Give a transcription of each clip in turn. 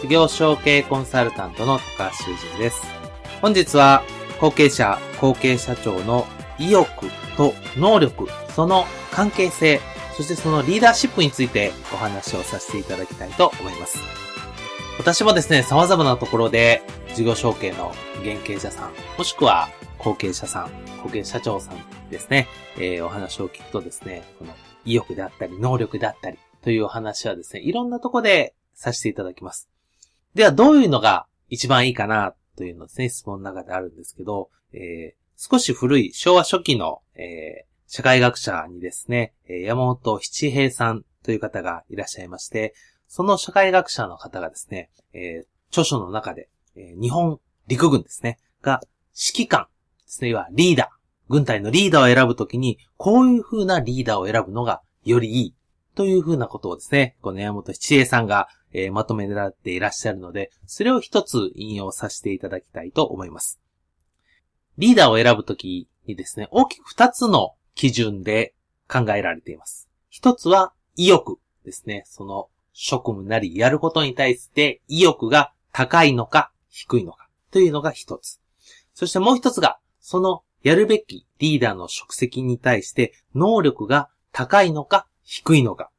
事業承継コンサルタントの高橋修人です。本日は後継者、後継社長の意欲と能力、その関係性、そしてそのリーダーシップについてお話をさせていただきたいと思います。私もですね、様々なところで事業承継の現継者さん、もしくは後継者さん、後継社長さんですね、えー、お話を聞くとですね、この意欲であったり、能力であったりというお話はですね、いろんなとこでさせていただきます。では、どういうのが一番いいかなというのですね、質問の中であるんですけど、えー、少し古い昭和初期の、えー、社会学者にですね、山本七平さんという方がいらっしゃいまして、その社会学者の方がですね、えー、著書の中で、えー、日本陸軍ですね、が指揮官ですね、いわリーダー、軍隊のリーダーを選ぶときに、こういう風なリーダーを選ぶのがよりいいという風なことをですね、この山本七平さんがえー、まとめられていらっしゃるので、それを一つ引用させていただきたいと思います。リーダーを選ぶときにですね、大きく二つの基準で考えられています。一つは意欲ですね。その職務なりやることに対して意欲が高いのか低いのかというのが一つ。そしてもう一つが、そのやるべきリーダーの職責に対して能力が高いのか低いのか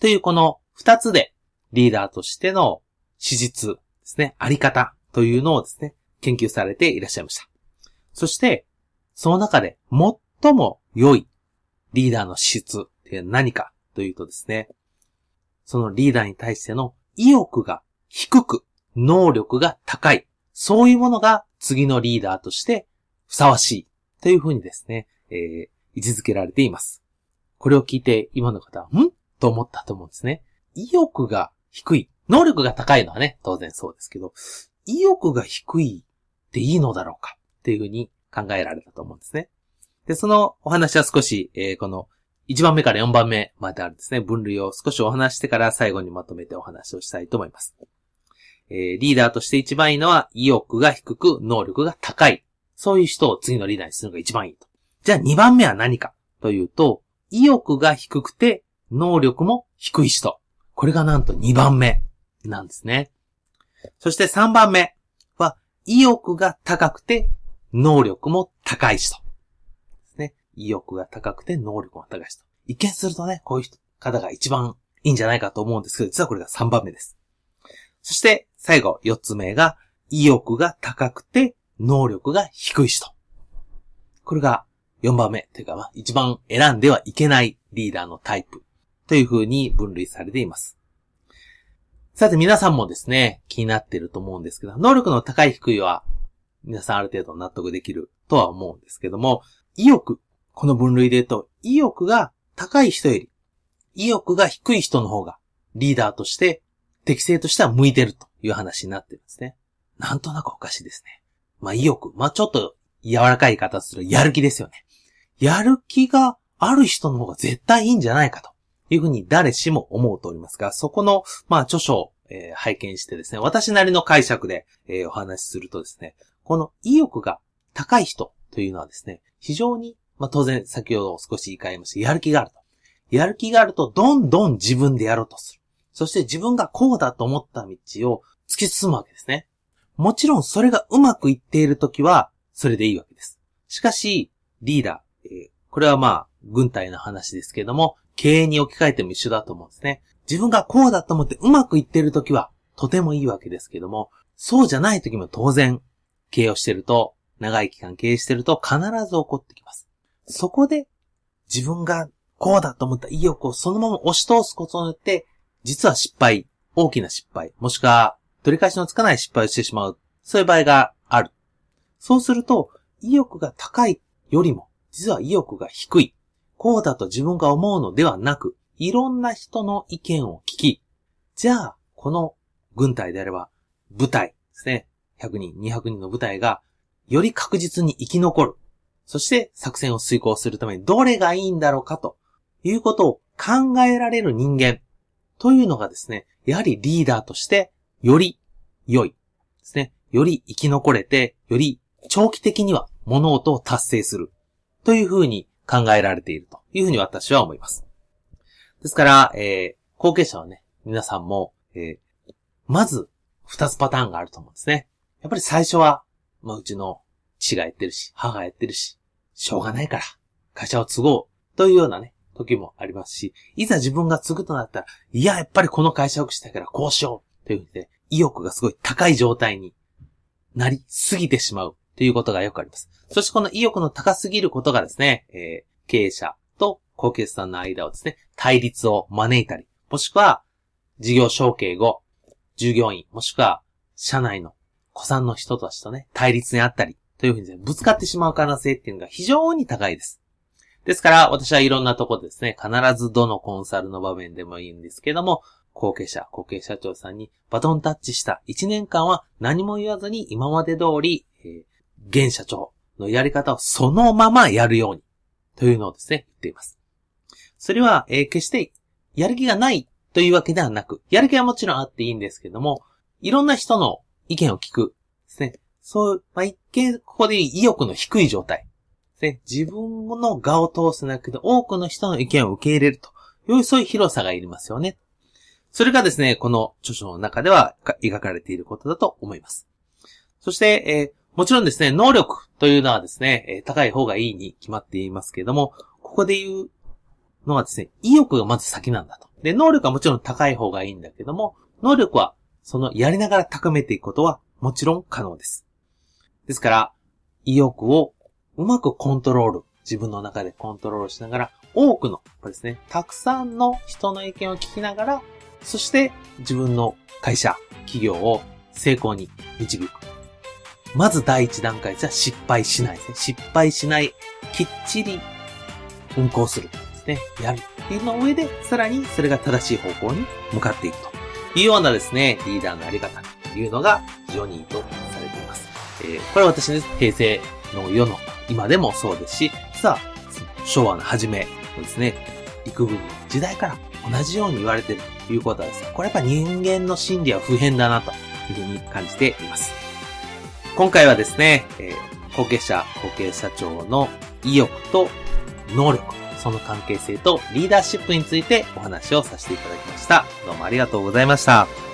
というこの二つでリーダーとしての史実ですね、あり方というのをですね、研究されていらっしゃいました。そして、その中で最も良いリーダーの質って何かというとですね、そのリーダーに対しての意欲が低く、能力が高い、そういうものが次のリーダーとしてふさわしいというふうにですね、えー、位置づけられています。これを聞いて今の方は、ん？と思ったと思うんですね。意欲が低い。能力が高いのはね、当然そうですけど、意欲が低いっていいのだろうかっていうふうに考えられたと思うんですね。で、そのお話は少し、えー、この1番目から4番目まであるんですね。分類を少しお話してから最後にまとめてお話をしたいと思います。えー、リーダーとして一番いいのは意欲が低く能力が高い。そういう人を次のリーダーにするのが一番いいと。じゃあ2番目は何かというと、意欲が低くて能力も低い人。これがなんと2番目なんですね。そして3番目は、意欲が高くて、能力も高い人。ですね。意欲が高くて、能力も高い人。一見するとね、こういう方が一番いいんじゃないかと思うんですけど、実はこれが3番目です。そして、最後、4つ目が、意欲が高くて、能力が低い人。これが4番目。というか、まあ、一番選んではいけないリーダーのタイプという風に分類されています。さて皆さんもですね、気になっていると思うんですけど、能力の高い低いは、皆さんある程度納得できるとは思うんですけども、意欲、この分類で言うと、意欲が高い人より、意欲が低い人の方が、リーダーとして、適性としては向いてるという話になってるんですね。なんとなくおかしいですね。まあ意欲、まあちょっと柔らかい言い方するやる気ですよね。やる気がある人の方が絶対いいんじゃないかと。いうふうに誰しも思うとおりますが、そこの、まあ、著書を、えー、拝見してですね、私なりの解釈で、えー、お話しするとですね、この意欲が高い人というのはですね、非常に、まあ、当然先ほど少し言い換えました、やる気があると。やる気があると、どんどん自分でやろうとする。そして自分がこうだと思った道を突き進むわけですね。もちろんそれがうまくいっているときは、それでいいわけです。しかし、リーダー、えー、これはまあ、軍隊の話ですけども、経営に置き換えても一緒だと思うんですね。自分がこうだと思ってうまくいってるときは、とてもいいわけですけども、そうじゃないときも当然、経営をしてると、長い期間経営してると必ず起こってきます。そこで自分がこうだと思った意欲をそのまま押し通すことによって、実は失敗、大きな失敗、もしくは取り返しのつかない失敗をしてしまう、そういう場合がある。そうすると、意欲が高いよりも、実は意欲が低い。こうだと自分が思うのではなく、いろんな人の意見を聞き、じゃあ、この軍隊であれば、部隊ですね。100人、200人の部隊が、より確実に生き残る。そして作戦を遂行するためにどれがいいんだろうかということを考えられる人間というのがですね、やはりリーダーとしてより良いですね。より生き残れて、より長期的には物事を達成するというふうに考えられているというふうに私は思います。ですから、えー、後継者はね、皆さんも、えー、まず、二つパターンがあると思うんですね。やっぱり最初は、まあ、うちの父がやってるし、母がやってるし、しょうがないから、会社を継ごうというようなね、時もありますし、いざ自分が継ぐとなったら、いや、やっぱりこの会社を良くしたいからこうしようというふうにね、意欲がすごい高い状態になりすぎてしまうということがよくあります。そしてこの意欲の高すぎることがですね、えー、経営者と後継さんの間をですね、対立を招いたり、もしくは、事業承継後、従業員、もしくは、社内の子さんの人たちとね、対立にあったり、というふうに、ね、ぶつかってしまう可能性っていうのが非常に高いです。ですから、私はいろんなところですね、必ずどのコンサルの場面でもいいんですけども、後継者、後継社長さんにバトンタッチした1年間は何も言わずに今まで通り、えー、現社長のやり方をそのままやるように、というのをですね、言っています。それは、えー、決してやる気がないというわけではなく、やる気はもちろんあっていいんですけども、いろんな人の意見を聞くですね。そう、まあ、一見、ここで意欲の低い状態。ですね自分の画を通すなくて、多くの人の意見を受け入れるという、そういう広さがいりますよね。それがですね、この著書の中では描かれていることだと思います。そして、えー、もちろんですね、能力というのはですね、え、高い方がいいに決まっていますけれども、ここで言うのはですね、意欲がまず先なんだと。で、能力はもちろん高い方がいいんだけども、能力はそのやりながら高めていくことはもちろん可能です。ですから、意欲をうまくコントロール、自分の中でコントロールしながら、多くの、これですね、たくさんの人の意見を聞きながら、そして自分の会社、企業を成功に導く。まず第一段階じゃ失敗しないですね。失敗しない、きっちり運行するですね。やるっていうの上で、さらにそれが正しい方向に向かっていくというようなですね、リーダーのあり方というのが非常にいいとされています。えー、これは私ね、平成の世の今でもそうですし、さあ、昭和の初めのですね、幾分の時代から同じように言われているということはですね、これやっぱ人間の心理は普遍だなというふうに感じています。今回はですね、えー、後継者、後継社長の意欲と能力、その関係性とリーダーシップについてお話をさせていただきました。どうもありがとうございました。